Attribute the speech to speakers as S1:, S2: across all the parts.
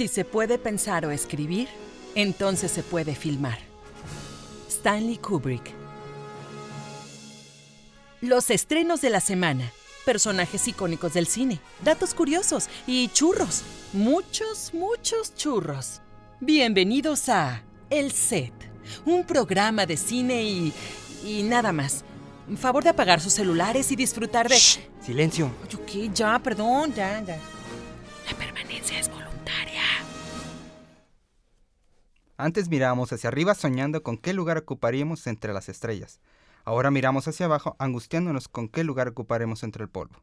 S1: Si se puede pensar o escribir, entonces se puede filmar. Stanley Kubrick. Los estrenos de la semana. Personajes icónicos del cine, datos curiosos y churros. Muchos, muchos churros. Bienvenidos a El Set, un programa de cine y... y nada más. Favor de apagar sus celulares y disfrutar de...
S2: Silencio.
S1: Ay, ya, perdón, ya, ya. La permanencia es voluntaria.
S2: Antes mirábamos hacia arriba soñando con qué lugar ocuparíamos entre las estrellas. Ahora miramos hacia abajo angustiándonos con qué lugar ocuparemos entre el polvo.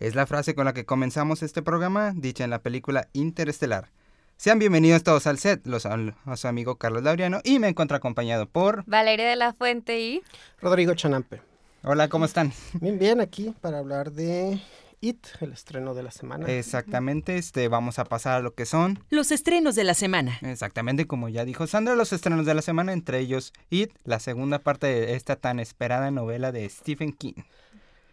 S2: Es la frase con la que comenzamos este programa, dicha en la película Interestelar. Sean bienvenidos todos al set, los a su amigo Carlos Laureano y me encuentro acompañado por...
S3: Valeria de la Fuente y
S4: Rodrigo Chanampe.
S2: Hola, ¿cómo están?
S4: Bien, bien, aquí para hablar de It, el estreno de la semana.
S2: Exactamente, este, vamos a pasar a lo que son
S1: Los estrenos de la semana.
S2: Exactamente, como ya dijo Sandra, los estrenos de la semana, entre ellos It, la segunda parte de esta tan esperada novela de Stephen King.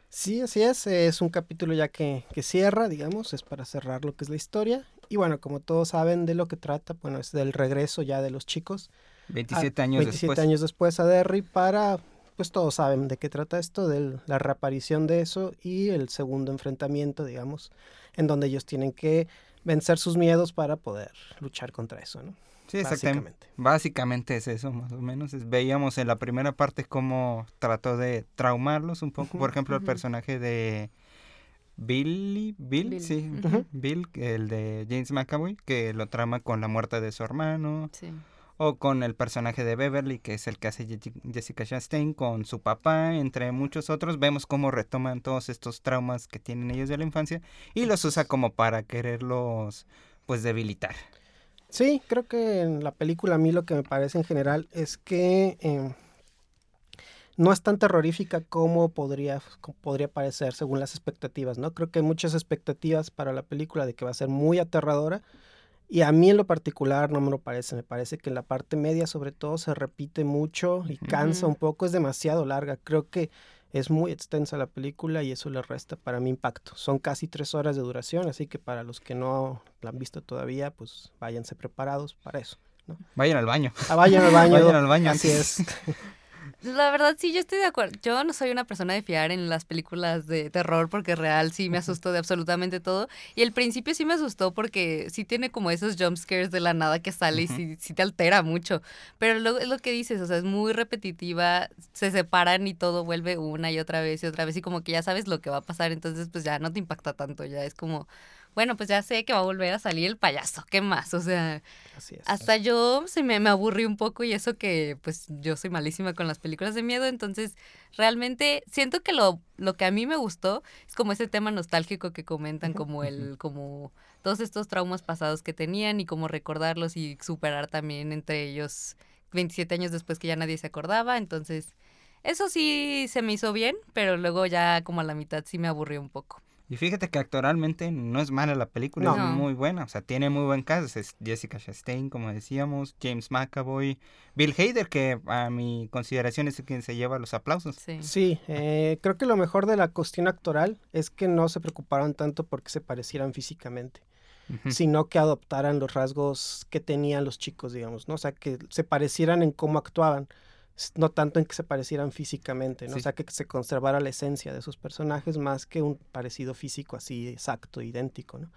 S4: Sí, así es, es un capítulo ya que, que cierra, digamos, es para cerrar lo que es la historia. Y bueno, como todos saben de lo que trata, bueno, es del regreso ya de los chicos.
S2: 27
S4: a-
S2: años
S4: 27
S2: después.
S4: años después a Derry para, pues todos saben de qué trata esto, de la reaparición de eso y el segundo enfrentamiento, digamos, en donde ellos tienen que vencer sus miedos para poder luchar contra eso, ¿no?
S2: Sí, exactamente. Básicamente es eso, más o menos. Es- veíamos en la primera parte cómo trató de traumarlos un poco. Por ejemplo, el personaje de Billy, Bill,
S3: Bill.
S2: sí. Bill, el de James McAvoy, que lo trama con la muerte de su hermano.
S3: sí.
S2: O con el personaje de Beverly, que es el que hace Jessica Chastain, con su papá, entre muchos otros. Vemos cómo retoman todos estos traumas que tienen ellos de la infancia y los usa como para quererlos, pues, debilitar.
S4: Sí, creo que en la película a mí lo que me parece en general es que eh, no es tan terrorífica como podría, como podría parecer según las expectativas, ¿no? Creo que hay muchas expectativas para la película de que va a ser muy aterradora y a mí en lo particular no me lo parece, me parece que en la parte media sobre todo se repite mucho y cansa un poco, es demasiado larga, creo que es muy extensa la película y eso le resta para mi impacto. Son casi tres horas de duración, así que para los que no la han visto todavía, pues váyanse preparados para eso.
S2: Vayan al baño.
S4: Ah, vayan al baño.
S2: Vayan al baño
S4: Así es.
S3: La verdad sí, yo estoy de acuerdo. Yo no soy una persona de fiar en las películas de terror porque real sí me asustó de absolutamente todo. Y el principio sí me asustó porque sí tiene como esos jump scares de la nada que sale y sí, sí te altera mucho. Pero luego es lo que dices, o sea, es muy repetitiva, se separan y todo vuelve una y otra vez y otra vez y como que ya sabes lo que va a pasar, entonces pues ya no te impacta tanto, ya es como, bueno, pues ya sé que va a volver a salir el payaso, ¿qué más? O sea...
S4: Así es.
S3: Hasta yo se me, me aburrí un poco y eso que pues yo soy malísima con las películas de miedo, entonces realmente siento que lo, lo que a mí me gustó es como ese tema nostálgico que comentan, como el, como todos estos traumas pasados que tenían y como recordarlos y superar también entre ellos 27 años después que ya nadie se acordaba, entonces eso sí se me hizo bien, pero luego ya como a la mitad sí me aburrió un poco.
S2: Y fíjate que actoralmente no es mala la película,
S4: No.
S2: es muy buena. O sea, tiene muy buen caso. Es Jessica Chastain, como decíamos, James McAvoy, Bill Hader, que a mi consideración es quien se lleva los aplausos.
S3: Sí.
S4: Sí, eh, creo que lo mejor de la cuestión actoral es que no se preocuparon tanto porque se parecieran físicamente, sino que adoptaran los rasgos que tenían los chicos, digamos, ¿no? O sea, que se parecieran en cómo actuaban, no tanto en que se parecieran físicamente, ¿no?
S2: Sí.
S4: O sea, que se conservara la esencia de sus personajes más que un parecido físico así exacto, idéntico, ¿no?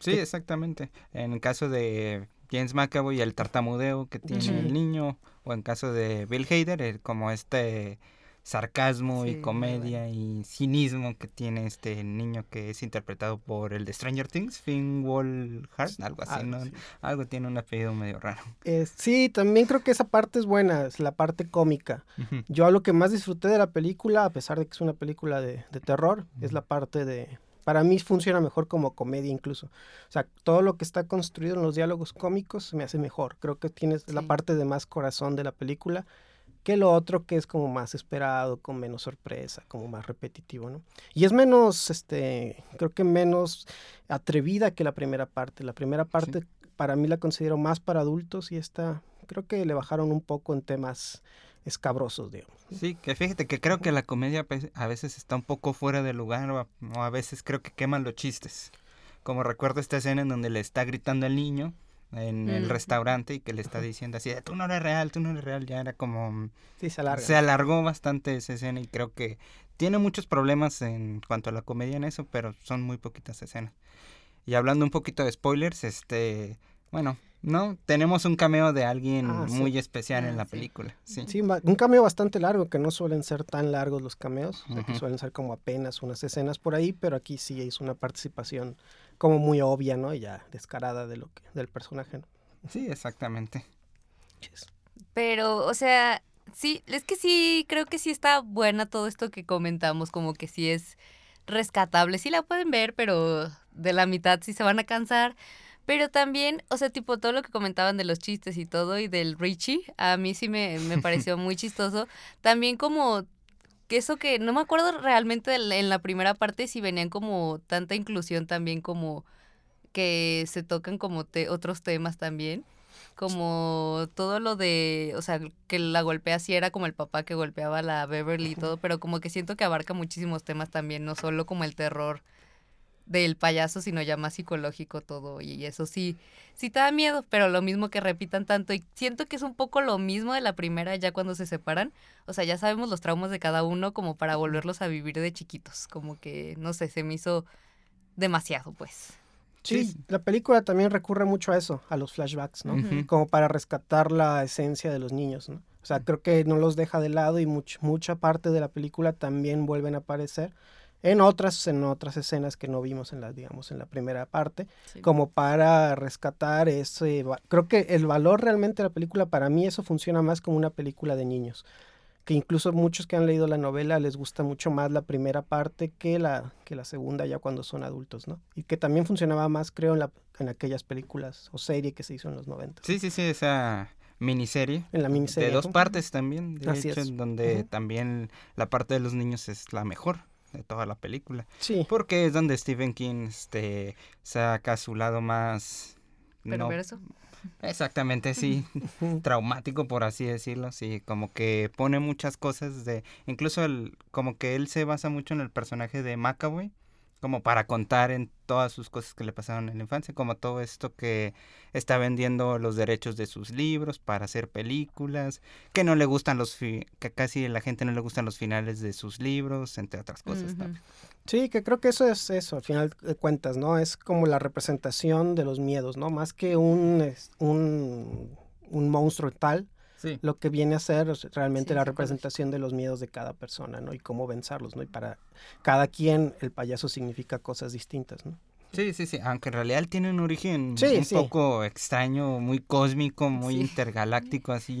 S2: Sí,
S4: que-
S2: exactamente. En el caso de James McAvoy, el tartamudeo que tiene
S4: Sí.
S2: el niño, o en caso de Bill Hader, el- como este sarcasmo
S3: Sí,
S2: y comedia y cinismo que tiene este niño que es interpretado por el de Stranger Things, Finn Wolfhard, algo así,
S4: Algo
S2: ¿no?
S4: así.
S2: Algo tiene un apellido medio raro.
S4: Eh, sí, también creo que esa parte es buena, es la parte cómica. Yo lo que más disfruté de la película, a pesar de que es una película de, de terror, es la parte de, para mí funciona mejor como comedia incluso. O sea, todo lo que está construido en los diálogos cómicos me hace mejor. Creo que tienes la parte de más corazón de la película que lo otro que es como más esperado, con menos sorpresa, como más repetitivo, ¿no? Y es menos, este, creo que menos atrevida que la primera parte. La primera parte para mí la considero más para adultos y esta creo que le bajaron un poco en temas escabrosos, digamos.
S2: Sí, que fíjate que creo que la comedia a veces está un poco fuera de lugar o a, o a veces creo que queman los chistes. Como recuerdo esta escena en donde le está gritando al niño en el
S3: Mm.
S2: restaurante y que le está diciendo así, tú no eres real, tú no eres real, ya era como...
S4: Sí, se alarga.
S2: Se alargó bastante esa escena y creo que tiene muchos problemas en cuanto a la comedia en eso, pero son muy poquitas escenas. Y hablando un poquito de spoilers, este, bueno, no, tenemos un cameo de alguien
S4: Ah, sí.
S2: muy especial en
S3: Ah,
S2: la
S3: sí.
S2: película. Sí.
S4: Sí, un cameo bastante largo, que no suelen ser tan largos los cameos, o sea, que suelen ser como apenas unas escenas por ahí, pero aquí sí es una participación como muy obvia, ¿no? Y ya descarada de lo que, del personaje. ¿no?
S2: Sí, exactamente.
S3: Pero, o sea, sí, es que sí, creo que sí está buena todo esto que comentamos, como que sí es rescatable. Sí la pueden ver, pero de la mitad sí se van a cansar. Pero también, o sea, tipo todo lo que comentaban de los chistes y todo y del Richie, a mí sí me, me pareció muy chistoso. También como que eso que no me acuerdo realmente en la primera parte si venían como tanta inclusión también como que se tocan como te- otros temas también como todo lo de, o sea, que la golpea así era como el papá que golpeaba a la Beverly y todo, pero como que siento que abarca muchísimos temas también, no solo como el terror del payaso, sino ya más psicológico todo y eso sí, sí te da miedo, pero lo mismo que repitan tanto y siento que es un poco lo mismo de la primera ya cuando se separan, o sea, ya sabemos los traumas de cada uno como para volverlos a vivir de chiquitos, como que, no sé, se me hizo demasiado pues.
S4: Sí,
S2: Sí.
S4: la película también recurre mucho a eso, a los flashbacks, ¿no? Como para rescatar la esencia de los niños, ¿no? O sea, creo que no los deja de lado y much- mucha parte de la película también vuelven a aparecer en otras, en otras escenas que no vimos en la, digamos, en la primera parte,
S3: Sí.
S4: como para rescatar ese, creo que el valor realmente de la película, para mí eso funciona más como una película de niños, que incluso muchos que han leído la novela les gusta mucho más la primera parte que la, que la segunda ya cuando son adultos, ¿no? Y que también funcionaba más, creo, en, la, en aquellas películas o serie que se hizo en los 90.
S2: Sí, sí, sí, esa miniserie.
S4: En la miniserie.
S2: De dos partes también, de
S4: Así
S2: hecho,
S4: es.
S2: en donde también la parte de los niños es la mejor de toda la película.
S4: Sí,
S2: Porque es donde Stephen King este, saca su lado más... no-
S3: Perverso.
S2: exactamente, sí. traumático, por así decirlo, sí, como que pone muchas cosas de, incluso el, como que él se basa mucho en el personaje de Macaboy, como para contar en todas sus cosas que le pasaron en la infancia, como todo esto que está vendiendo los derechos de sus libros para hacer películas, que no le gustan los, fi- que casi a la gente no le gustan los finales de sus libros, entre otras cosas. También.
S4: Sí, que creo que eso es eso, al final de cuentas, ¿no? Es como la representación de los miedos, ¿no? Más que un, un, un monstruo tal,
S2: Sí.
S4: lo que viene a ser realmente
S3: Sí,
S4: la representación de los miedos de cada persona, ¿no? Y cómo vencerlos, ¿no? Y para cada quien el payaso significa cosas distintas, ¿no?
S2: Sí, sí, sí, aunque en realidad él tiene un origen
S4: Sí,
S2: un
S4: sí.
S2: poco extraño, muy cósmico, muy
S3: Sí.
S2: intergaláctico, así.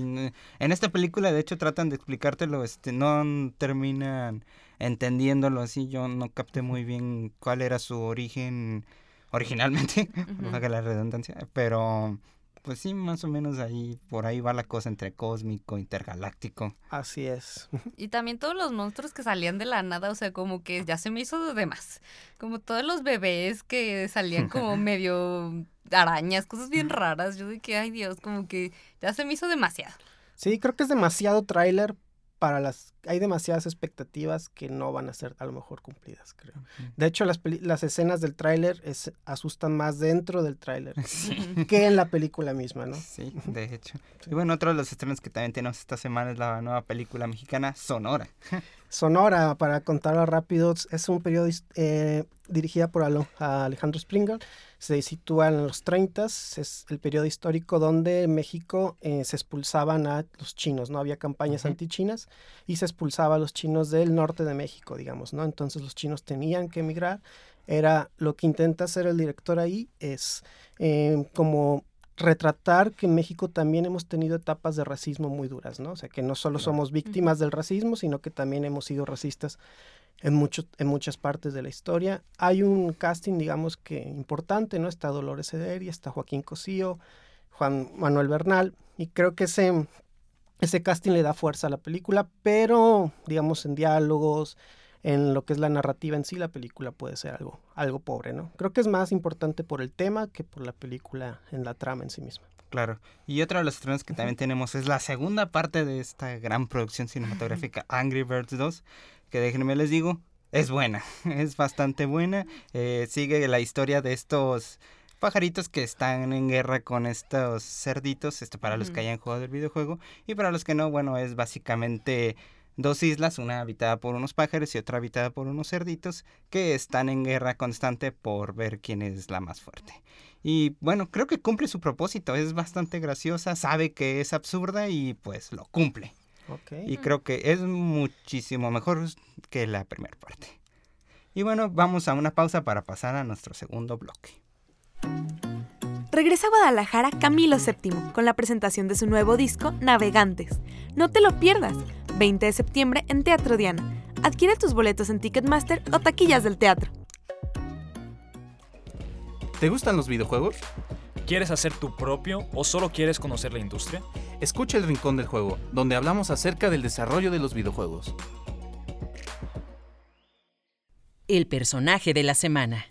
S2: En esta película, de hecho, tratan de explicártelo, este, no terminan entendiéndolo así, yo no capté muy bien cuál era su origen originalmente,
S3: Ujú.
S2: valga la redundancia, pero pues sí, más o menos ahí, por ahí va la cosa entre cósmico, intergaláctico.
S4: Así es.
S3: Y también todos los monstruos que salían de la nada, o sea, como que ya se me hizo de más. Como todos los bebés que salían como medio arañas, cosas bien raras. Yo de que, ay Dios, como que ya se me hizo demasiado.
S4: Sí, creo que es demasiado tráiler para las... Hay demasiadas expectativas que no van a ser a lo mejor cumplidas, creo. De hecho, las, las escenas del tráiler es- asustan más dentro del tráiler
S2: Sí.
S4: que en la película misma, ¿no?
S2: Sí, de hecho. Y bueno, otro de los estrenos que también tenemos esta semana es la nueva película mexicana Sonora.
S4: Sonora, para contarla rápido, es un periodo eh, dirigida por Alejandro Springer. Se sitúa en los 30, es el periodo histórico donde en México eh, se expulsaban a los chinos, ¿no? Había campañas antichinas y se expulsaba a los chinos del norte de México, digamos, ¿no? Entonces los chinos tenían que emigrar. Era lo que intenta hacer el director ahí, es eh, como retratar que en México también hemos tenido etapas de racismo muy duras, ¿no? O sea, que no solo
S2: Claro.
S4: somos víctimas del racismo, sino que también hemos sido racistas en, mucho, en muchas partes de la historia. Hay un casting, digamos que importante, ¿no? Está Dolores Ederi, está Joaquín Cosío, Juan Manuel Bernal, y creo que ese, ese casting le da fuerza a la película, pero, digamos, en diálogos, en lo que es la narrativa en sí, la película puede ser algo, algo pobre, ¿no? Creo que es más importante por el tema que por la película en la trama en sí misma.
S2: Claro. Y otro de los estrenos que también tenemos es la segunda parte de esta gran producción cinematográfica, Angry Birds 2, que déjenme les digo, es buena, es bastante buena. Eh, sigue la historia de estos pajaritos que están en guerra con estos cerditos, esto para los que hayan jugado el videojuego, y para los que no, bueno, es básicamente dos islas, una habitada por unos pájaros y otra habitada por unos cerditos, que están en guerra constante por ver quién es la más fuerte. Y bueno, creo que cumple su propósito, es bastante graciosa, sabe que es absurda y pues lo cumple. Y creo que es muchísimo mejor que la primera parte. Y bueno, vamos a una pausa para pasar a nuestro segundo bloque.
S5: Regresa a Guadalajara Camilo VII con la presentación de su nuevo disco Navegantes. No te lo pierdas, 20 de septiembre en Teatro Diana. Adquiere tus boletos en Ticketmaster o taquillas del teatro.
S6: ¿Te gustan los videojuegos?
S7: ¿Quieres hacer tu propio o solo quieres conocer la industria?
S6: Escucha el Rincón del Juego, donde hablamos acerca del desarrollo de los videojuegos.
S1: El personaje de la semana.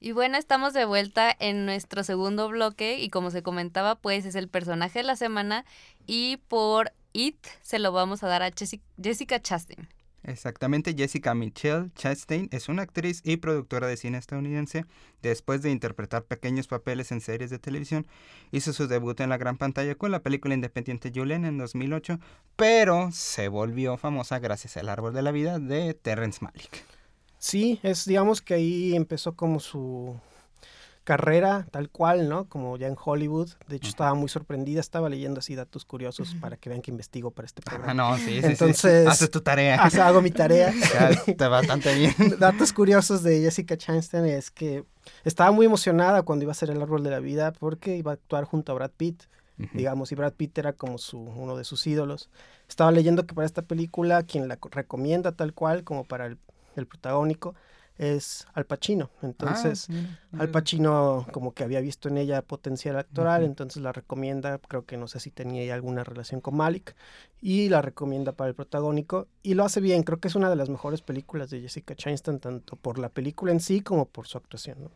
S3: Y bueno, estamos de vuelta en nuestro segundo bloque y como se comentaba, pues es el personaje de la semana y por It se lo vamos a dar a Jessica Chastain.
S2: Exactamente, Jessica Michelle Chastain es una actriz y productora de cine estadounidense. Después de interpretar pequeños papeles en series de televisión, hizo su debut en la gran pantalla con la película independiente Julian en 2008, pero se volvió famosa gracias al Árbol de la Vida de Terrence Malick.
S4: Sí, es digamos que ahí empezó como su carrera tal cual, ¿no? Como ya en Hollywood. De hecho, estaba muy sorprendida, estaba leyendo así datos curiosos para que vean que investigo para este programa.
S2: Ah, no, sí, sí.
S4: Entonces,
S2: haces tu tarea.
S4: hago mi tarea.
S2: está bastante bien.
S4: datos curiosos de Jessica Chastain es que estaba muy emocionada cuando iba a hacer El Árbol de la Vida porque iba a actuar junto a Brad Pitt. Digamos, y Brad Pitt era como su, uno de sus ídolos. Estaba leyendo que para esta película, quien la recomienda tal cual como para el el protagónico, es Al Pacino. Entonces, ah, Al Pacino como que había visto en ella potencial actoral, entonces la recomienda, creo que no sé si tenía alguna relación con Malik, y la recomienda para el protagónico, y lo hace bien, creo que es una de las mejores películas de Jessica Chastain, tanto por la película en sí como por su actuación.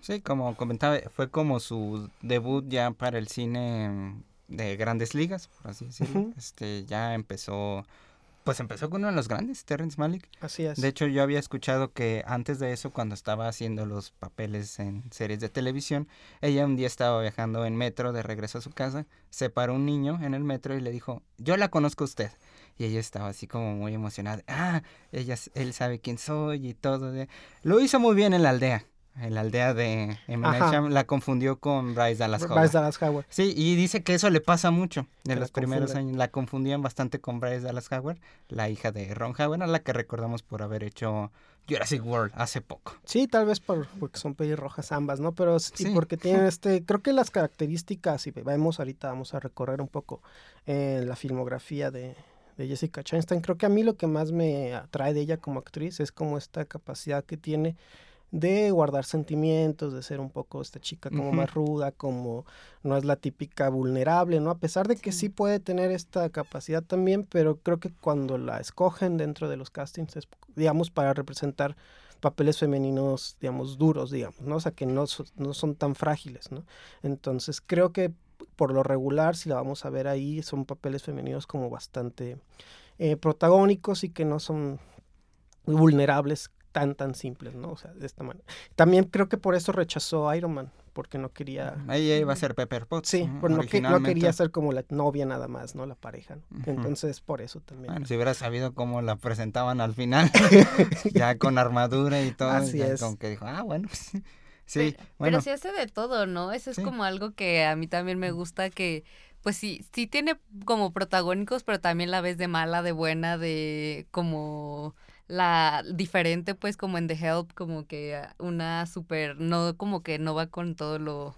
S2: Sí, como comentaba, fue como su debut ya para el cine de grandes ligas, por así decirlo. Este, ya empezó pues empezó con uno de los grandes, Terrence Malick.
S4: Así es.
S2: De hecho, yo había escuchado que antes de eso, cuando estaba haciendo los papeles en series de televisión, ella un día estaba viajando en metro de regreso a su casa, se paró un niño en el metro y le dijo, yo la conozco a usted. Y ella estaba así como muy emocionada. Ah, ella, él sabe quién soy y todo. Lo hizo muy bien en la aldea en la aldea de M. la confundió con Bryce Dallas Howard.
S4: Bryce Dallas Howard.
S2: Sí, y dice que eso le pasa mucho en los primeros años. La confundían bastante con Bryce Dallas Howard, la hija de Ron Howard, a la que recordamos por haber hecho Jurassic World hace poco.
S4: Sí, tal vez por, porque son pelirrojas ambas, ¿no? Pero sí. porque tienen este, creo que las características, y vemos ahorita, vamos a recorrer un poco eh, la filmografía de, de Jessica Chastain. Creo que a mí lo que más me atrae de ella como actriz es como esta capacidad que tiene de guardar sentimientos, de ser un poco esta chica como más ruda, como no es la típica vulnerable, ¿no? A pesar de que sí. puede tener esta capacidad también, pero creo que cuando la escogen dentro de los castings es, digamos, para representar papeles femeninos, digamos, duros, digamos, ¿no? O sea, que no, no son tan frágiles, ¿no? Entonces, creo que por lo regular, si la vamos a ver ahí, son papeles femeninos como bastante eh, protagónicos y que no son vulnerables tan, tan simples, ¿no? O sea, de esta manera. También creo que por eso rechazó Iron Man, porque no quería...
S2: Ahí iba a ser Pepper Potts.
S4: Sí, pues no, no, quería ser como la novia nada más, ¿no? La pareja, ¿no? Entonces, por eso también.
S2: Bueno, si hubiera sabido cómo la presentaban al final, ya con armadura y todo, Así es. como que dijo, ah, bueno, pues, sí,
S3: pero,
S2: bueno.
S3: Pero sí hace de todo, ¿no? Eso es como algo que a mí también me gusta que pues sí, sí tiene como protagónicos, pero también la ves de mala, de buena, de como la diferente, pues como en The Help, como que una súper, no como que no va con todo lo,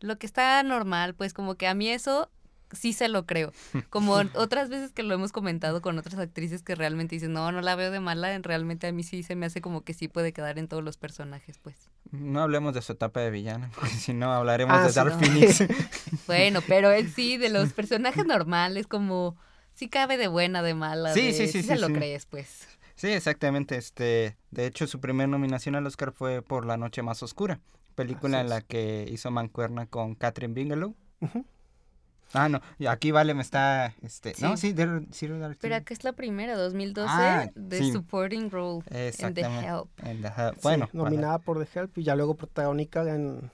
S3: lo que está normal, pues como que a mí eso sí se lo creo. Como otras veces que lo hemos comentado con otras actrices que realmente dicen, no, no la veo de mala, realmente a mí sí se me hace como que sí puede quedar en todos los personajes, pues.
S2: No hablemos de su etapa de villana, porque si no hablaremos
S4: Ah,
S2: de
S4: sí,
S2: Dark
S4: no.
S2: Phoenix.
S3: Bueno, pero en sí, de los personajes normales, como sí cabe de buena, de mala.
S2: Sí,
S3: de-
S2: sí, sí,
S3: se
S2: sí,
S3: lo
S2: sí.
S3: crees, pues.
S2: Sí, exactamente. Este, de hecho, su primera nominación al Oscar fue por La Noche Más Oscura, película en la que hizo mancuerna con Catherine Bigelow.
S4: Ujú.
S2: Ah, no, y aquí Vale me está, este, no,
S3: Sí.
S2: sí, de, Zero Dark
S3: Pero acá es la primera, 2012,
S2: Ah,
S3: de
S2: sí.
S3: Supporting Role en The. Help.
S2: En The Help.
S4: Sí,
S2: Bueno, para-
S4: nominada por The Help y ya luego protagónica en,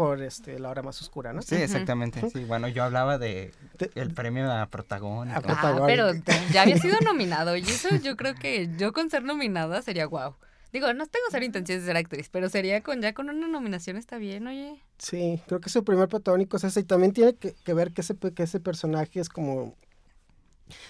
S4: por este, La Hora Más Oscura, ¿no?
S2: Sí, exactamente. Sí, bueno, yo hablaba de el premio a protagónico.
S4: A
S3: Ah, pero ya había sido nominado. Y eso yo creo que yo con ser nominada sería guau. Digo, no tengo ser intenciones de ser actriz, pero sería con ya con una nominación está bien, oye.
S4: Sí, creo que su primer protagónico es ese. Y también tiene que, que ver que ese, que ese personaje es como...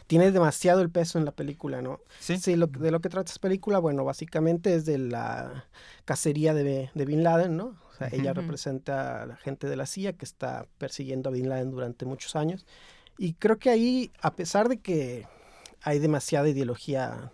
S4: Tiene demasiado el peso en la película, ¿no?
S2: Sí.
S4: Sí, lo, que- de lo que trata esta película, bueno, básicamente es de la cacería de, de Bin Laden, ¿no? Sea, ella representa a la gente de la CIA que está persiguiendo a Bin Laden durante muchos años. Y creo que ahí, a pesar de que hay demasiada ideología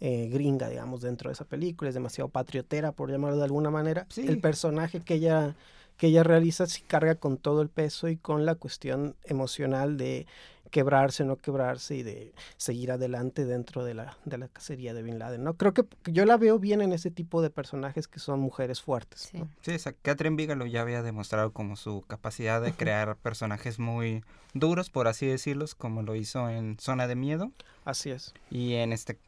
S4: eh, gringa, digamos, dentro de esa película, es demasiado patriotera, por llamarlo de alguna manera,
S2: Sí.
S4: el personaje que ella, que ella realiza sí carga con todo el peso y con la cuestión emocional de quebrarse, no quebrarse y de seguir adelante dentro de la, de la cacería de Bin Laden, ¿no? Creo que yo la veo bien en ese tipo de personajes que son mujeres fuertes,
S3: Sí.
S4: ¿no?
S2: Sí, esa Catherine Bigelow ya había demostrado como su capacidad de crear personajes muy duros, por así decirlos, como lo hizo en Zona de Miedo.
S4: Así es.
S2: Y en este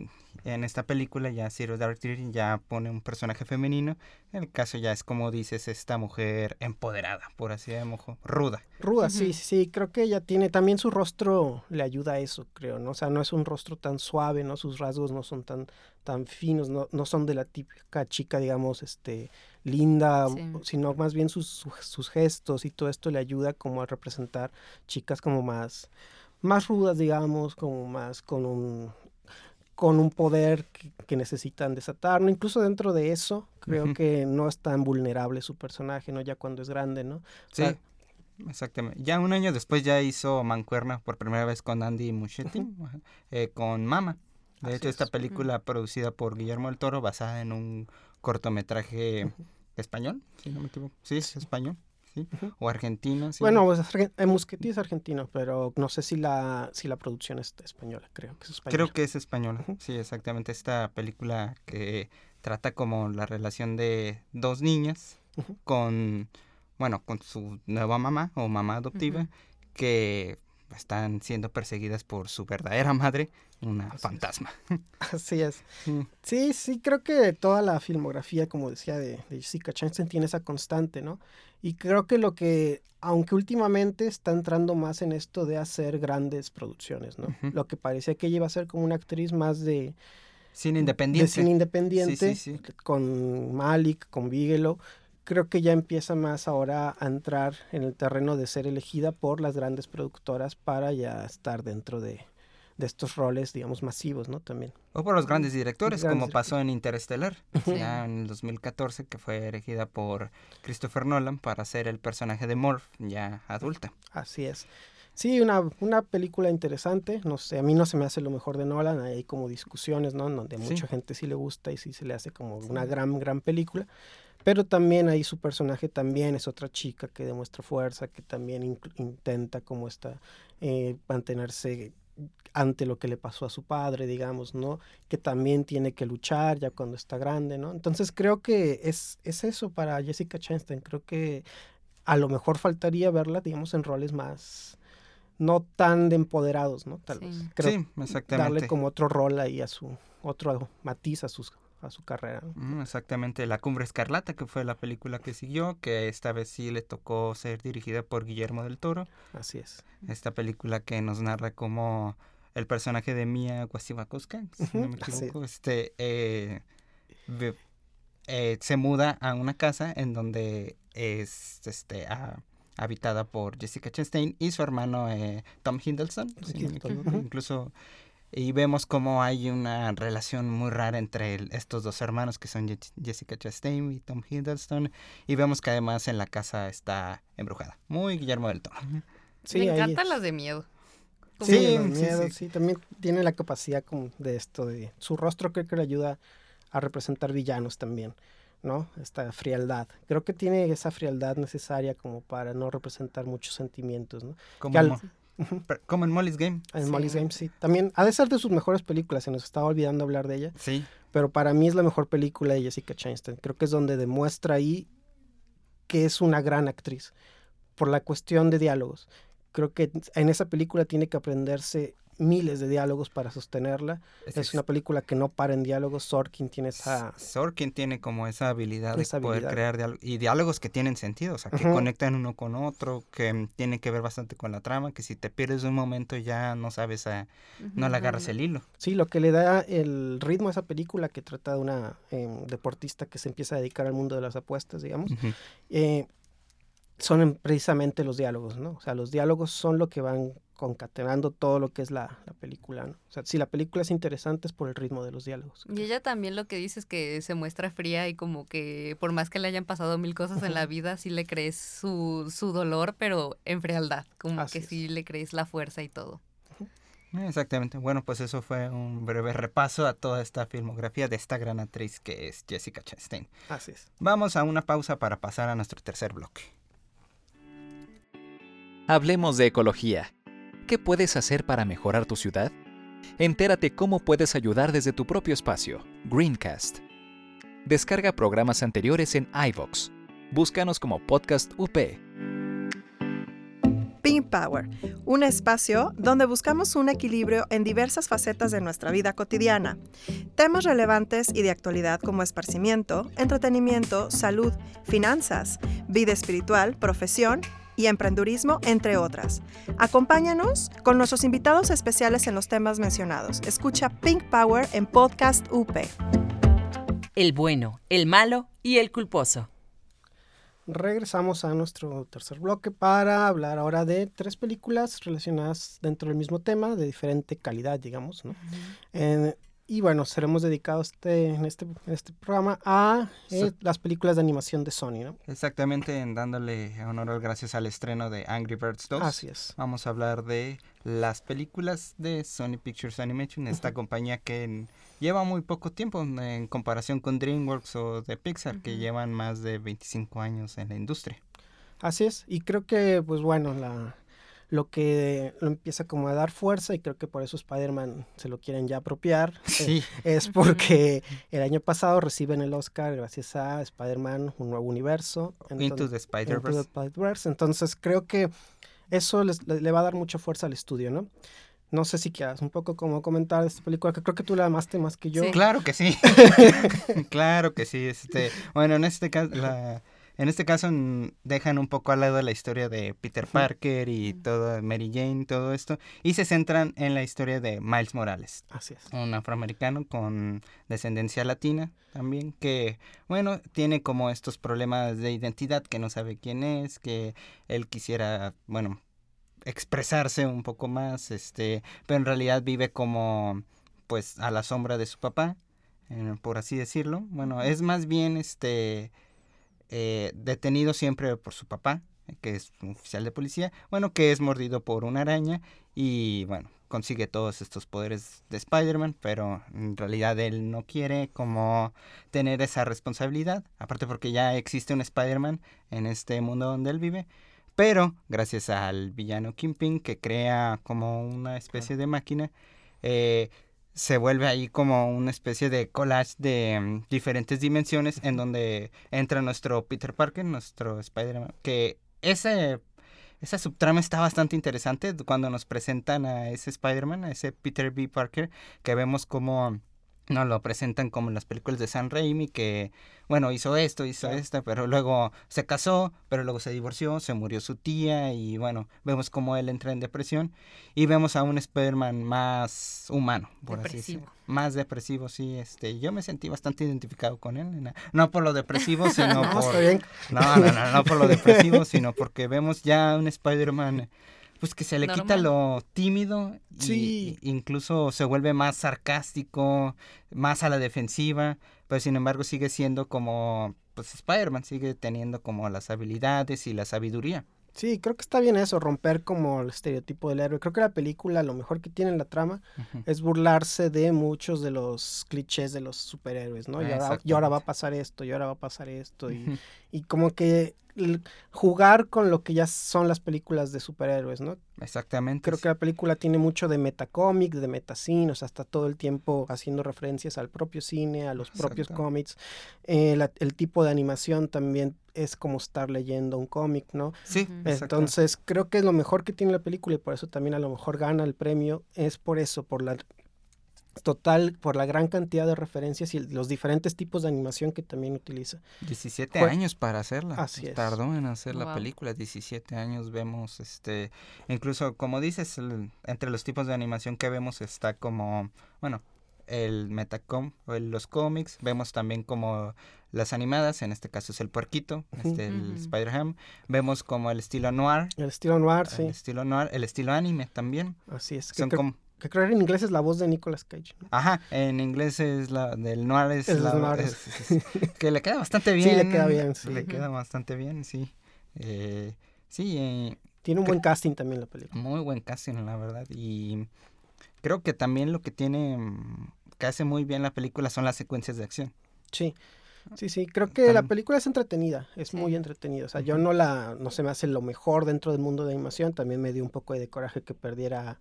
S2: en esta película ya Zero Dark Thirty ya pone un personaje femenino. En el caso ya es como dices, esta mujer empoderada, por así decirlo, ruda.
S4: Ruda, sí,
S3: Ujú.
S4: sí, sí, creo que ella tiene, también su rostro le ayuda a eso, creo, ¿no? O sea, no es un rostro tan suave, ¿no? Sus rasgos no son tan, tan finos, no, no son de la típica chica, digamos, este, linda,
S3: Sí.
S4: sino más bien sus, su- sus gestos y todo esto le ayuda como a representar chicas como más, más rudas, digamos, como más con un con un poder que, que necesitan desatar, ¿no? Incluso dentro de eso, creo que no es tan vulnerable su personaje, ¿no? Ya cuando es grande, ¿no? O
S2: Sí,
S4: sea,
S2: exactamente. Ya un año después ya hizo Mancuerna por primera vez con Andy Muschietti, eh, con Mama. De
S4: Así
S2: hecho, esta
S4: es.
S2: película producida por Guillermo del Toro, basada en un cortometraje español, si no me equivoco. Sí, es español, sí. O argentino, sí.
S4: Bueno, pues, eh, Muschetti es argentino, pero no sé si la, si la producción es española, creo que es española.
S2: Creo que es española. Sí, exactamente. Esta película que trata como la relación de dos niñas con, bueno, con su nueva mamá o mamá adoptiva que están siendo perseguidas por su verdadera madre, una
S4: Así es.
S2: fantasma.
S4: Así es.
S2: Sí.
S4: Sí, sí, creo que toda la filmografía, como decía, de, de Jessica Chastain tiene esa constante, ¿no? Y creo que lo que, aunque últimamente está entrando más en esto de hacer grandes producciones, ¿no? Lo que parecía que ella iba a ser como una actriz más de,
S2: Cine
S4: de
S2: independiente.
S4: cine independiente,
S2: Sí, sí, sí.
S4: con Malik, con Bigelow. Creo que ya empieza más ahora a entrar en el terreno de ser elegida por las grandes productoras para ya estar dentro de, de estos roles, digamos, masivos, ¿no? También.
S2: O por los grandes directores,
S4: Grandes
S2: como pasó en Interestelar, ya en el 2014, que fue elegida por Christopher Nolan para ser el personaje de Morph, ya adulta.
S4: Así es. Sí, una, una película interesante. No sé, a mí no se me hace lo mejor de Nolan. Hay como discusiones, ¿no? Donde
S2: Sí.
S4: mucha gente sí le gusta y sí se le hace como una gran, gran película. Pero también ahí su personaje también es otra chica que demuestra fuerza, que también intenta como está eh, mantenerse ante lo que le pasó a su padre, digamos, ¿no? Que también tiene que luchar ya cuando está grande, ¿no? Entonces creo que es, es eso para Jessica Chastain. Creo que a lo mejor faltaría verla, digamos, en roles más no tan de empoderados, ¿no? Tal
S3: Sí.
S4: vez. Creo
S2: sí, exactamente.
S4: darle como otro rol ahí a su otro matiz a sus a su carrera.
S2: Mm, Exactamente, La Cumbre Escarlata, que fue la película que siguió, que esta vez sí le tocó ser dirigida por Guillermo del Toro.
S4: Así es.
S2: Esta película que nos narra cómo el personaje de Mia Wasikowska, si no me
S4: así
S2: equivoco, este, eh, eh, se muda a una casa en donde es este, habitada por Jessica Chastain y su hermano eh, Tom Hiddleston. si no. Incluso y vemos cómo hay una relación muy rara entre el- estos dos hermanos que son Jessica Chastain y Tom Hiddleston. Y vemos que además en la casa está embrujada. Muy Guillermo del Toro.
S4: Sí,
S3: Me encantan las de miedo.
S4: Sí,
S2: Sí,
S4: los
S2: sí,
S4: miedos,
S2: sí.
S4: sí, también tiene la capacidad como de esto, de su rostro creo que le ayuda a representar villanos también, ¿no? Esta frialdad. Creo que tiene esa frialdad necesaria como para no representar muchos sentimientos, ¿no?
S2: Como,
S4: Que al-
S2: como en Molly's Game.
S4: En
S3: Sí.
S4: Molly's Game, sí. También ha de ser de sus mejores películas, se nos estaba olvidando hablar de ella,
S2: Sí.
S4: pero para mí es la mejor película de Jessica Chastain. Creo que es donde demuestra ahí que es una gran actriz, por la cuestión de diálogos. Creo que en esa película tiene que aprenderse miles de diálogos para sostenerla. Es una película que no para en diálogos. Sorkin tiene esa...
S2: Sorkin tiene como esa habilidad
S4: Esa
S2: de poder
S4: habilidad.
S2: crear diálogos y diálogos que tienen sentido, o sea, que conectan uno con otro, que mm, tienen que ver bastante con la trama, que si te pierdes un momento ya no sabes, a, no le agarras el hilo.
S4: Sí, lo que le da el ritmo a esa película que trata de una em, deportista que se empieza a dedicar al mundo de las apuestas, digamos,
S2: Ujú.
S4: eh, son en- precisamente los diálogos, ¿no? O sea, los diálogos son lo que van concatenando todo lo que es la, la película, ¿no? O sea, si la película es interesante es por el ritmo de los diálogos.
S3: Y ella también lo que dice es que se muestra fría y como que por más que le hayan pasado mil cosas en la vida, sí le crees su, su dolor, pero en frialdad, como
S4: Así
S3: que
S4: es.
S3: sí le crees la fuerza y todo.
S2: Exactamente. Bueno, pues eso fue un breve repaso a toda esta filmografía de esta gran actriz que es Jessica Chastain.
S4: Así es.
S2: Vamos a una pausa para pasar a nuestro tercer bloque.
S8: Hablemos de ecología. ¿Qué puedes hacer para mejorar tu ciudad? Entérate cómo puedes ayudar desde tu propio espacio. Greencast. Descarga programas anteriores en iVoox. Búscanos como Podcast UP.
S9: Pink Power, un espacio donde buscamos un equilibrio en diversas facetas de nuestra vida cotidiana. Temas relevantes y de actualidad como esparcimiento, entretenimiento, salud, finanzas, vida espiritual, profesión y emprendurismo, entre otras. Acompáñanos con nuestros invitados especiales en los temas mencionados. Escucha Pink Power en Podcast UP.
S1: El bueno, el malo y el culposo.
S4: Regresamos a nuestro tercer bloque para hablar ahora de tres películas relacionadas dentro del mismo tema, de diferente calidad, digamos, ¿no? Eh, y bueno, seremos dedicados este- en, este, en este programa a eh, las películas de animación de Sony, ¿no?
S2: Exactamente, en dándole honor gracias al estreno de Angry Birds 2.
S4: Así es.
S2: Vamos a hablar de las películas de Sony Pictures Animation, esta compañía que lleva muy poco tiempo en comparación con DreamWorks o de Pixar, que llevan más de 25 años en la industria.
S4: Así es, y creo que, pues bueno, la, lo que lo empieza como a dar fuerza, y creo que por eso Spider-Man se lo quieren ya apropiar, eh,
S2: Sí,
S4: es porque el año pasado reciben el Oscar gracias a Spider-Man, un nuevo universo.
S2: Into
S4: entonces-
S2: the
S4: Into the
S2: Spider-Verse.
S4: Spider-Verse. Entonces creo que eso les- le, le va a dar mucha fuerza al estudio, ¿no? No sé si quieras un poco como comentar de esta película, que creo que tú la amaste más que yo.
S3: Sí.
S2: Claro que sí. claro que sí. Este, bueno, en este caso, la, en este caso dejan un poco al lado la historia de Peter Parker y todo, Mary Jane, todo esto, y se centran en la historia de Miles Morales.
S4: Así es.
S2: un afroamericano con descendencia latina también, que, bueno, tiene como estos problemas de identidad, que no sabe quién es, que él quisiera, bueno, expresarse un poco más, este, pero en realidad vive como, pues, a la sombra de su papá, eh, por así decirlo. Bueno, es más bien, este, eh, detenido siempre por su papá, que es un oficial de policía, bueno, que es mordido por una araña y, bueno, consigue todos estos poderes de Spider-Man, pero en realidad él no quiere como tener esa responsabilidad, aparte porque ya existe un Spider-Man en este mundo donde él vive, pero gracias al villano Kingpin que crea como una especie de máquina, eh, se vuelve ahí como una especie de collage de mm, diferentes dimensiones en donde entra nuestro Peter Parker, nuestro Spider-Man, que ese esa subtrama está bastante interesante cuando nos presentan a ese Spider-Man, a ese Peter B. Parker, que vemos como nos lo presentan como en las películas de Sam Raimi, que, bueno, hizo esto, hizo
S4: Claro.
S2: esto, pero luego se casó, pero luego se divorció, se murió su tía y, bueno, vemos cómo él entra en depresión y vemos a un Spider-Man más humano, por así
S3: Depresivo.
S2: decirlo. Más depresivo, sí, este, yo me sentí bastante identificado con él, no por lo depresivo, sino
S4: No,
S2: por... No, no, no, no por lo depresivo, sino porque vemos ya un Spider-Man pues que se le quita lo tímido
S4: Sí.
S2: y incluso se vuelve más sarcástico, más a la defensiva, pero sin embargo sigue siendo como pues Spider-Man sigue teniendo como las habilidades y la sabiduría.
S4: Sí, creo que está bien eso, romper como el estereotipo del héroe. Creo que la película lo mejor que tiene en la trama es burlarse de muchos de los clichés de los superhéroes, ¿no? Y ahora, y ahora va a pasar esto, y ahora va a pasar esto, y, como que jugar con lo que ya son las películas de superhéroes, ¿no?
S2: Exactamente.
S4: Creo que la película tiene mucho de metacómic, de metacine, o sea, está todo el tiempo haciendo referencias al propio cine, a los propios cómics. Eh, la- el tipo de animación también es como estar leyendo un cómic, ¿no?
S2: Sí.
S4: Entonces, creo que es lo mejor que tiene la película y por eso también a lo mejor gana el premio, es por eso, por la total, por la gran cantidad de referencias y los diferentes tipos de animación que también utiliza.
S2: 17
S4: Fue-
S2: años para hacerla.
S4: Así es.
S2: Tardó en hacer la película, 17 años vemos, este, incluso como dices, el- entre los tipos de animación que vemos está como, bueno, el Metacom, o el- los cómics, vemos también como las animadas, en este caso es el puerquito, este, el. Spider-Ham, vemos como el estilo noir,
S4: El estilo noir,
S2: el
S4: sí,
S2: estilo noir, el estilo anime también,
S4: así es. Que,
S2: son
S4: creo,
S2: como,
S4: que creo que en inglés es la voz de Nicolas Cage. ¿no?
S2: ajá, en inglés es la, del noir es,
S4: Es
S2: la,
S4: noir,
S2: es- es- que le queda bastante
S4: Sí,
S2: bien.
S4: le queda bien, sí.
S2: Le queda bastante bien, sí. Eh, sí, eh,
S4: Tiene un buen casting también la película.
S2: muy buen casting, la verdad. Y creo que también lo que tiene, mm, que hace muy bien la película son las secuencias de acción.
S4: Sí. Sí, sí, creo que la película es entretenida, es
S3: Sí.
S4: muy entretenida. O sea, yo no la, no se me hace lo mejor dentro del mundo de animación. También me dio un poco de coraje que perdiera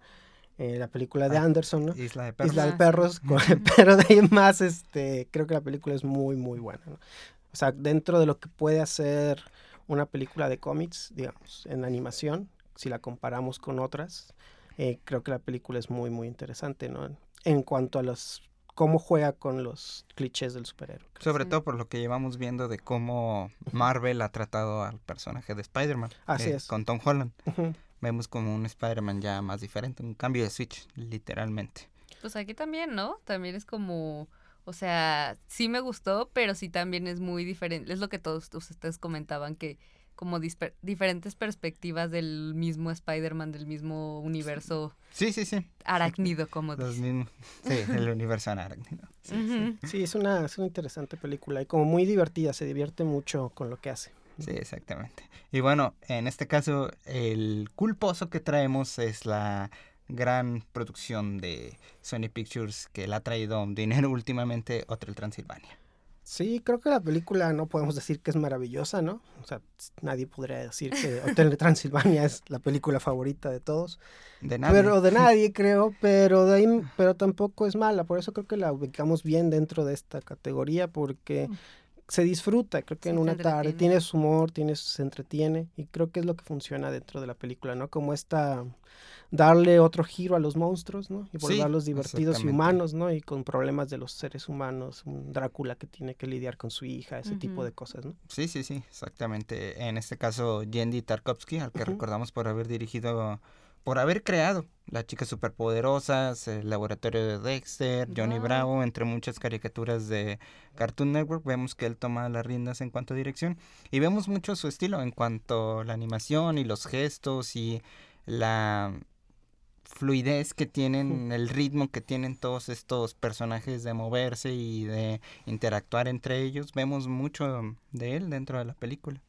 S4: eh, la película de
S2: Ah,
S4: Anderson, ¿no?
S2: Isla de Perros.
S4: Isla de. Perros, pero de ahí más, este, creo que la película es muy, muy buena. ¿no? O sea, dentro de lo que puede hacer una película de cómics, digamos, en animación, si la comparamos con otras, eh, creo que la película es muy, muy interesante, ¿no? En cuanto a los cómo juega con los clichés del superhéroe.
S2: Sobre
S3: Sí.
S2: todo por lo que llevamos viendo de cómo Marvel ha tratado al personaje de Spider-Man.
S4: Así
S2: eh,
S4: es.
S2: Con Tom Holland. Vemos como un Spider-Man ya más diferente, un cambio de switch, literalmente.
S3: Pues aquí también, ¿no? También es como, o sea, sí me gustó, pero sí también es muy diferente. Es lo que todos ustedes comentaban, que como diferentes perspectivas del mismo Spider-Man, del mismo universo
S2: Sí, sí, sí.
S3: arácnido, como
S2: Los mismos. Sí, el universo arácnido. Sí, sí.
S3: Ujú.
S4: Sí, es una, es una interesante película y como muy divertida, se divierte mucho con lo que hace.
S2: Sí, exactamente. Y bueno, en este caso, el culposo que traemos es la gran producción de Sony Pictures que le ha traído dinero últimamente, Hotel Transilvania.
S4: Sí, creo que la película no podemos decir que es maravillosa, ¿no? O sea, nadie podría decir que Hotel de Transilvania es la película favorita de todos.
S2: De nada.
S4: Pero de nadie, creo, pero de ahí, pero tampoco es mala, por eso creo que la ubicamos bien dentro de esta categoría porque se disfruta, creo que
S3: Sí,
S4: en una tarde
S3: entretiene.
S4: tiene su humor, tiene su- se entretiene y creo que es lo que funciona dentro de la película, ¿no? Como esta darle otro giro a los monstruos, ¿no? Y
S2: Sí,
S4: volverlos divertidos y humanos, ¿no? Y con problemas de los seres humanos, un Drácula que tiene que lidiar con su hija, ese tipo de cosas, ¿no?
S2: Sí, sí, sí, exactamente. En este caso, Yendi Tarkovsky, al que recordamos por haber dirigido, por haber creado Las Chicas Superpoderosas, El Laboratorio de Dexter, Johnny
S3: Wow.
S2: Bravo, entre muchas caricaturas de Cartoon Network. Vemos que él toma las riendas en cuanto a dirección y vemos mucho su estilo en cuanto a la animación y los gestos y la fluidez que tienen, el ritmo que tienen todos estos personajes de moverse y de interactuar entre ellos. Vemos mucho de él dentro de la película.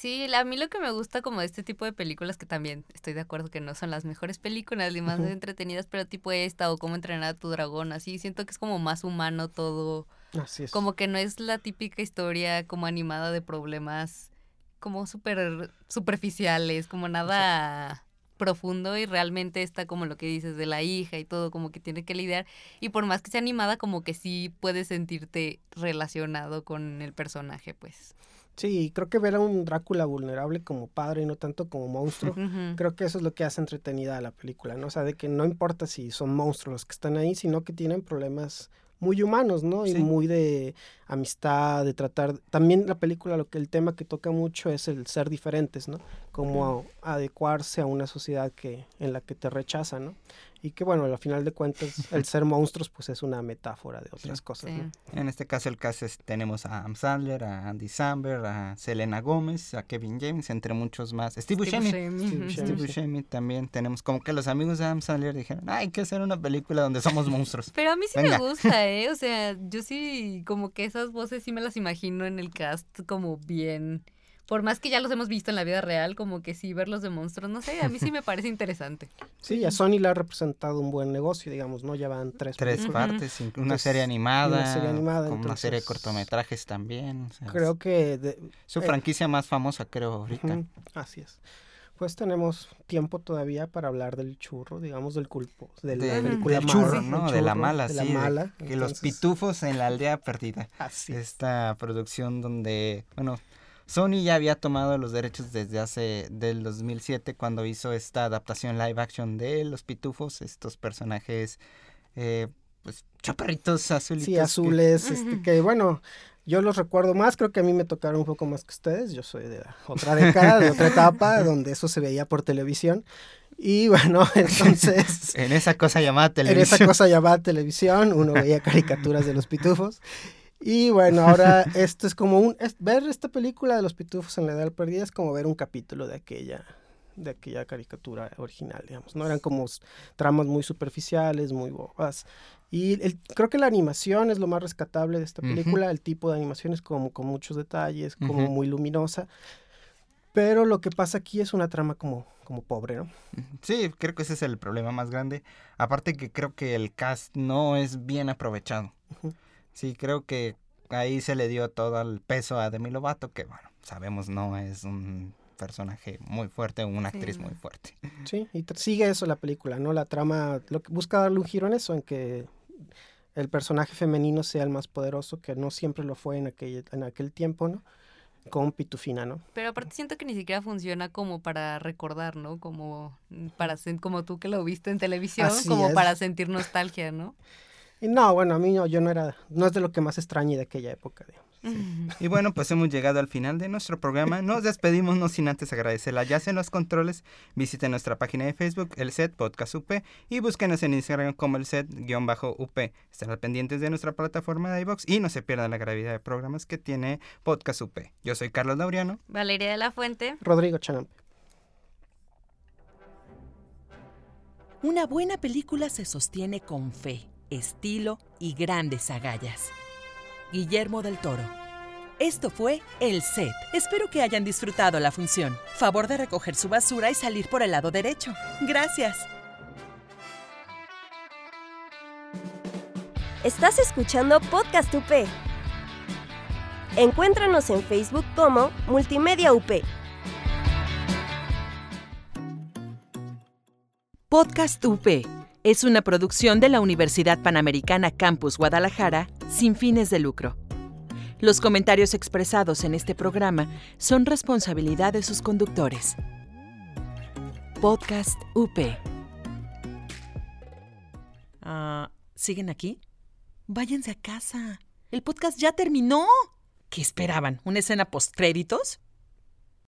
S3: Sí, a mí lo que me gusta como de este tipo de películas, que también estoy de acuerdo que no son las mejores películas ni más entretenidas, pero tipo esta o cómo entrenar a tu dragón, así, siento que es como más humano todo,
S4: Así es.
S3: como que no es la típica historia como animada de problemas como súper superficiales, como nada profundo y realmente está como lo que dices de la hija y todo como que tiene que lidiar y por más que sea animada como que sí puedes sentirte relacionado con el personaje pues.
S4: Sí, creo que ver a un Drácula vulnerable como padre y no tanto como monstruo. Creo que eso es lo que hace entretenida a la película, ¿no? O sea, de que no importa si son monstruos los que están ahí, sino que tienen problemas muy humanos, ¿no? Y muy de amistad, de tratar... También la película, lo que el tema que toca mucho es el ser diferentes, ¿no? Como adecuarse a una sociedad que en la que te rechaza, ¿no? Y que, bueno, al final de cuentas, el ser monstruos, pues es una metáfora de otras cosas,
S3: Sí.
S4: ¿no?
S2: En este caso, el caso es, tenemos a Am Sandler, a Andy Samberg, a Selena Gómez, a Kevin James, entre muchos más. Steve
S3: Steve
S2: Buscemi.
S3: Buscemi,
S4: Steve. Buscemi.
S2: Steve Buscemi también tenemos como que los amigos de Am Sandler dijeron, "Ah, hay que hacer una película donde somos monstruos.
S3: Pero a mí sí
S2: Venga.
S3: me gusta, ¿eh? O sea, yo sí, como que esas voces sí me las imagino en el cast como bien, por más que ya los hemos visto en la vida real, como que sí, verlos de monstruos, no sé, a mí sí me parece interesante.
S4: Sí, a Sony le ha representado un buen negocio, digamos, ¿no? Ya van tres,
S2: Tres partes, una
S4: Entonces,
S2: serie animada,
S4: una serie animada,
S2: con una serie de
S4: entonces,
S2: cortometrajes también. o sea,
S4: Creo que... de-
S2: Su
S4: eh,
S2: franquicia más famosa, creo, ahorita.
S4: Así es. Pues tenemos tiempo todavía para hablar del churro, digamos, del culpo, de la
S2: Del,
S4: película
S2: del
S4: mala,
S2: churro, ¿no? de la mala,
S4: de
S2: sí.
S4: la
S2: de
S4: mala.
S2: que los
S4: entonces,
S2: pitufos en la aldea perdida.
S4: Así es.
S2: Esta producción donde, bueno, Sony ya había tomado los derechos desde hace, del 2007, cuando hizo esta adaptación live action de los pitufos, estos personajes, eh, pues, chaparritos azulitos.
S4: Sí,
S2: que-
S4: azules, este, que bueno, yo los recuerdo más, creo que a mí me tocaron un poco más que ustedes, yo soy de otra década, de otra etapa, donde eso se veía por televisión. Y bueno, entonces,
S2: En esa cosa llamada
S4: en
S2: televisión.
S4: esa cosa llamada televisión, uno veía caricaturas de los pitufos. Y bueno, ahora esto es como un, es- ver esta película de los pitufos en la edad perdida es como ver un capítulo de aquella, de aquella caricatura original, digamos, ¿no? Eran como tramas muy superficiales, muy bobas. Y el- creo que la animación es lo más rescatable de esta película, el tipo de animación es como con muchos detalles, como muy luminosa. Pero lo que pasa aquí es una trama como, como pobre, ¿no?
S2: Sí, creo que ese es el problema más grande. Aparte que creo que el cast no es bien aprovechado. Sí, creo que ahí se le dio todo el peso a Demi Lovato, que bueno, sabemos no es un personaje muy fuerte, una
S3: Sí,
S2: actriz muy fuerte.
S4: Sí, y sigue eso la película, ¿no? La trama lo que busca darle un giro en eso, en que el personaje femenino sea el más poderoso, que no siempre lo fue en aquel, en aquel tiempo, ¿no? Con Pitufina, ¿no?
S3: Pero aparte siento que ni siquiera funciona como para recordar, ¿no? Como mm, para como tú que lo viste en televisión,
S4: Así
S3: como
S4: es.
S3: para sentir nostalgia, ¿no?
S4: Y no, bueno, a mí no, yo no era, no es de lo que más extrañe de aquella época, digamos.
S2: Y bueno, pues hemos llegado al final de nuestro programa. Nos despedimos, no sin antes agradecer a Jazz en los controles. Visiten nuestra página de Facebook, el set Podcast UP, y búsquenos en Instagram como el set-UP. Estén al pendientes de nuestra plataforma de iVox y no se pierdan la gravedad de programas que tiene Podcast UP. Yo soy Carlos Laureano.
S3: Valeria de la Fuente.
S4: Rodrigo Chanampe.
S1: Una buena película se sostiene con fe, estilo y grandes agallas. Guillermo del Toro. Esto fue El Set. Espero que hayan disfrutado la función. Favor de recoger su basura y salir por el lado derecho. Gracias.
S10: Estás escuchando Podcast UP. Encuéntranos en Facebook como Multimedia UP.
S1: Podcast UP es una producción de la Universidad Panamericana Campus Guadalajara sin fines de lucro. Los comentarios expresados en este programa son responsabilidad de sus conductores. Podcast UP. Ah, ¿Siguen aquí? Váyanse a casa. El podcast ya terminó. ¿Qué esperaban? ¿Una escena post créditos?